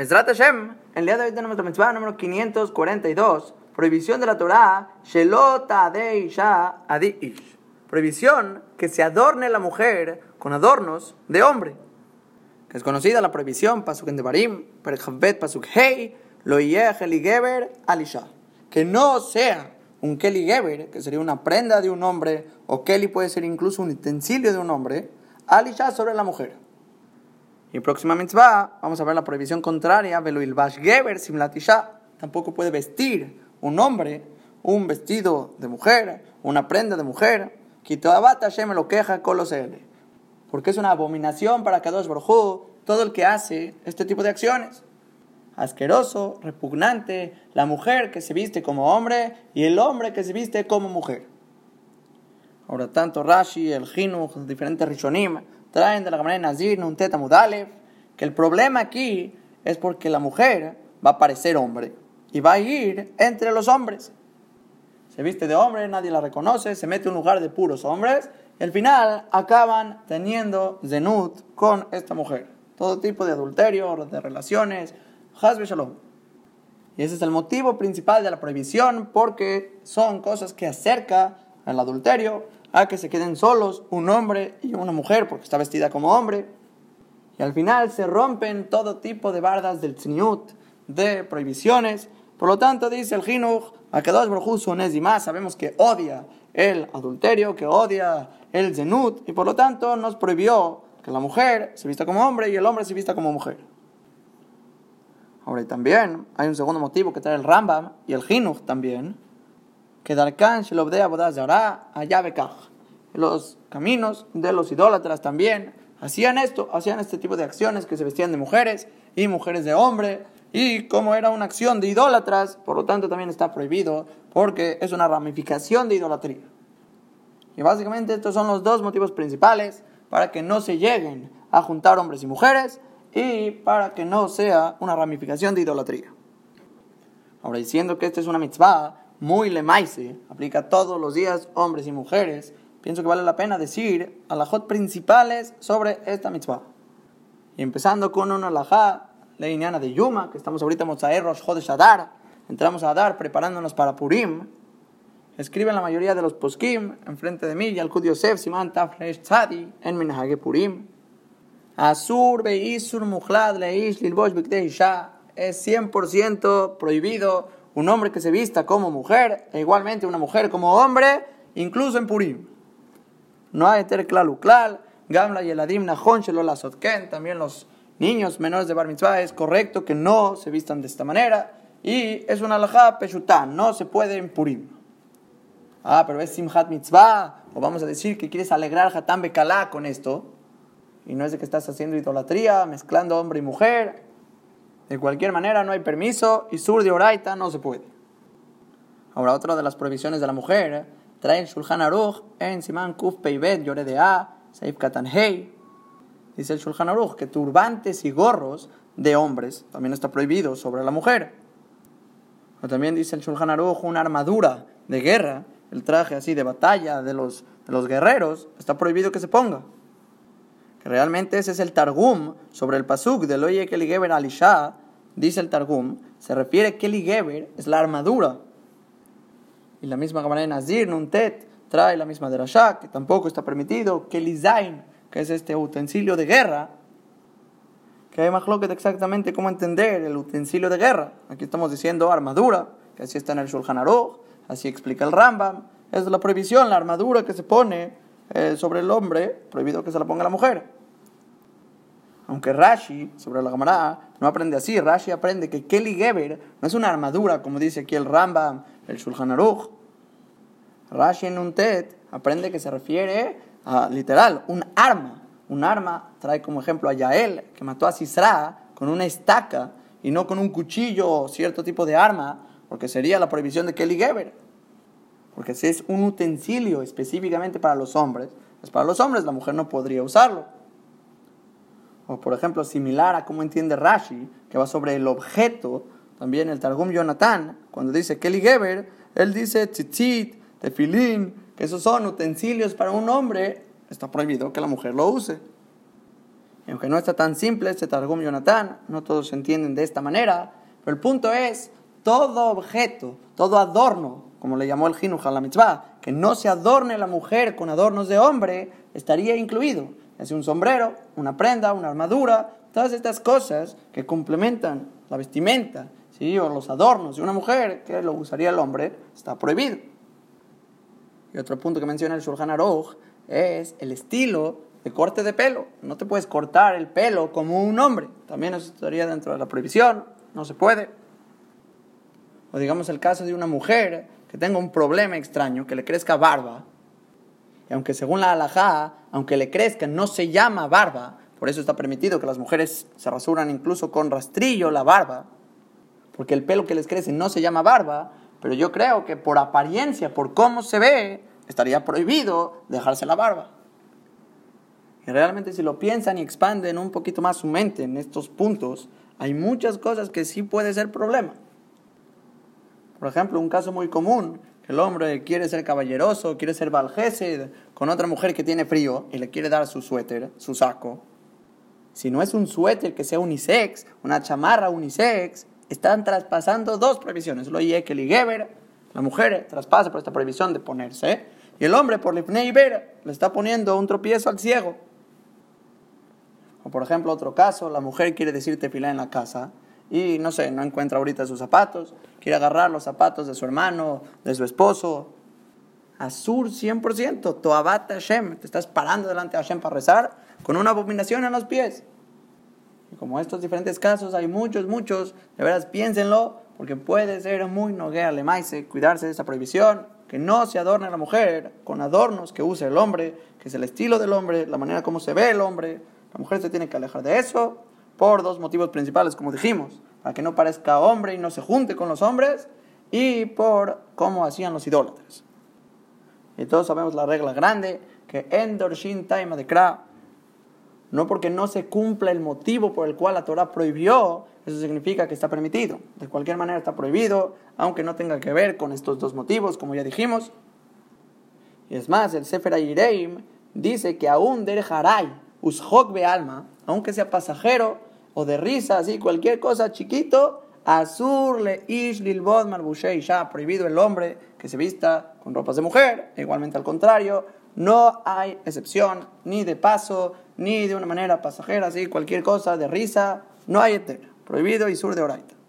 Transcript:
Mesrat Hashem, el día de hoy tenemos la mitzvah número 542, prohibición de la Torah, Shelota de Isha Adiish. Prohibición que se adorne la mujer con adornos de hombre. Es conocida la prohibición, Pasuk en Devarim, Perchabet Pasuk Hei, Lo Geber Alisha. Que no sea un Keli Geber, que sería una prenda de un hombre, o Keli puede ser incluso un utensilio de un hombre, Alisha sobre la mujer. Y próxima mitzvah, vamos a ver la prohibición contraria, Geber. Tampoco puede vestir un hombre un vestido de mujer, una prenda de mujer. Kitoabat Hashem lo queja Colosele. Porque es una abominación para Kadosh Baruj todo el que hace este tipo de acciones asqueroso, repugnante, la mujer que se viste como hombre y el hombre que se viste como mujer. Ahora, tanto Rashi, el Hinu, los diferentes Rishonim, traen de la manera Nazir, un Teta Mudalev, que el problema aquí es porque la mujer va a parecer hombre y va a ir entre los hombres. Se viste de hombre, nadie la reconoce, se mete en un lugar de puros hombres y al final acaban teniendo zenut con esta mujer. Todo tipo de adulterio, de relaciones, Shalom. Y ese es el motivo principal de la prohibición, porque son cosas que acerca al adulterio a que se queden solos un hombre y una mujer, porque está vestida como hombre. Y al final se rompen todo tipo de bardas del tzniut, de prohibiciones. Por lo tanto, dice el Jinuch, a que dos brujus y más, sabemos que odia el adulterio, que odia el zenut, y por lo tanto nos prohibió que la mujer se vista como hombre y el hombre se vista como mujer. Ahora, también hay un segundo motivo que trae el Rambam y el Hinuch también, que Darkan Shelobdea Bodazara Ayabekaj. Los caminos de los idólatras también hacían esto, hacían este tipo de acciones que se vestían de mujeres y mujeres de hombre. Y como era una acción de idólatras, por lo tanto también está prohibido porque es una ramificación de idolatría. Y básicamente estos son los dos motivos principales para que no se lleguen a juntar hombres y mujeres y para que no sea una ramificación de idolatría. Ahora, diciendo que esta es una mitzvah muy lemaise, aplica todos los días hombres y mujeres, pienso que vale la pena decir alajot principales sobre esta mitzvah. Y empezando con una alajá, la de Yuma, que estamos ahorita en Rosh Chodesh Adar, entramos a Adar preparándonos para Purim, escriben la mayoría de los poskim enfrente de mí, y al Yosef Siman Tafresh Tzadi, en Minhage Purim, Asur beisur mujlad leish lilbosh isha. Es 100% prohibido un hombre que se vista como mujer, e igualmente una mujer como hombre, incluso en Purim. No hay ter klal gamla y eladim nahon también los niños menores de bar mitzvah es correcto que no se vistan de esta manera, y es una alajá peshután, no se puede en Purim. Ah, pero es simhat mitzvah, o vamos a decir que quieres alegrar hatán bekalá con esto, y no es de que estás haciendo idolatría, mezclando hombre y mujer. De cualquier manera no hay permiso y sur de oraita no se puede. Ahora otra de las prohibiciones de la mujer trae el Shulchan Aruch en Simán Kuf Peibet Yore de A, Seif Katan Hei. Dice el Shulchan Aruch que turbantes y gorros de hombres también está prohibido sobre la mujer. O también dice el Shulchan Aruch una armadura de guerra, el traje así de batalla de los, de los guerreros, está prohibido que se ponga realmente ese es el Targum sobre el Pasuk de Loye Keli Geber Alisha, dice el Targum, se refiere que Keli Geber es la armadura. Y la misma manera Nazir, Nuntet, trae la misma de Rasha, que tampoco está permitido, Keli Zain, que es este utensilio de guerra, que hay que exactamente cómo entender el utensilio de guerra. Aquí estamos diciendo armadura, que así está en el Shulchan Aruch, así explica el Rambam. Es la prohibición, la armadura que se pone eh, sobre el hombre, prohibido que se la ponga la mujer. Aunque Rashi, sobre la Gemara, no aprende así. Rashi aprende que Kelly Geber no es una armadura, como dice aquí el Rambam, el Shulchan Aruch. Rashi en un TED aprende que se refiere a, literal, un arma. Un arma trae como ejemplo a Yael, que mató a Sisra con una estaca y no con un cuchillo o cierto tipo de arma, porque sería la prohibición de Kelly Geber. Porque si es un utensilio específicamente para los hombres, es para los hombres, la mujer no podría usarlo. O por ejemplo, similar a cómo entiende Rashi, que va sobre el objeto, también el Targum Jonathan, cuando dice Kelly Geber, él dice tzitzit, tefilín, que esos son utensilios para un hombre, está prohibido que la mujer lo use. Y aunque no está tan simple este Targum Jonathan, no todos entienden de esta manera, pero el punto es, todo objeto, todo adorno, como le llamó el Jinuj a la mitzvah, que no se adorne la mujer con adornos de hombre, estaría incluido. Es un sombrero, una prenda, una armadura, todas estas cosas que complementan la vestimenta ¿sí? o los adornos de una mujer que lo usaría el hombre, está prohibido. Y otro punto que menciona el Shulchan Aruch es el estilo de corte de pelo. No te puedes cortar el pelo como un hombre. También eso estaría dentro de la prohibición. No se puede. O digamos el caso de una mujer que tenga un problema extraño, que le crezca barba. Y aunque según la halajá, aunque le crezca, no se llama barba. Por eso está permitido que las mujeres se rasuran incluso con rastrillo la barba. Porque el pelo que les crece no se llama barba. Pero yo creo que por apariencia, por cómo se ve, estaría prohibido dejarse la barba. Y realmente si lo piensan y expanden un poquito más su mente en estos puntos, hay muchas cosas que sí puede ser problema. Por ejemplo, un caso muy común, el hombre quiere ser caballeroso, quiere ser valgesed con otra mujer que tiene frío y le quiere dar su suéter, su saco. Si no es un suéter que sea unisex, una chamarra unisex, están traspasando dos prohibiciones. Lo y Geber, la mujer traspasa por esta prohibición de ponerse, y el hombre por Lifnei le está poniendo un tropiezo al ciego. O por ejemplo, otro caso, la mujer quiere decir tefilá en la casa y no sé, no encuentra ahorita sus zapatos, quiere agarrar los zapatos de su hermano, de su esposo. Azur 100%, Toabat Hashem, te estás parando delante de Hashem para rezar con una abominación en los pies. Y como estos diferentes casos hay muchos, muchos, de veras piénsenlo, porque puede ser muy noguea maíz cuidarse de esa prohibición, que no se adorne la mujer con adornos que use el hombre, que es el estilo del hombre, la manera como se ve el hombre. La mujer se tiene que alejar de eso por dos motivos principales, como dijimos, para que no parezca hombre y no se junte con los hombres, y por cómo hacían los idólatras. Y todos sabemos la regla grande, que Endorshin Taima de Kra, no porque no se cumpla el motivo por el cual la Torah prohibió, eso significa que está permitido. De cualquier manera está prohibido, aunque no tenga que ver con estos dos motivos, como ya dijimos. Y es más, el Sefer Ayireim dice que aún der haray, ushok be alma, aunque sea pasajero o de risa, así, cualquier cosa chiquito, azur le ish lilbod marbushei, ya prohibido el hombre que se vista con ropas de mujer, igualmente al contrario, no hay excepción, ni de paso, ni de una manera pasajera, así, cualquier cosa de risa, no hay eterna. Prohibido y sur de oraita.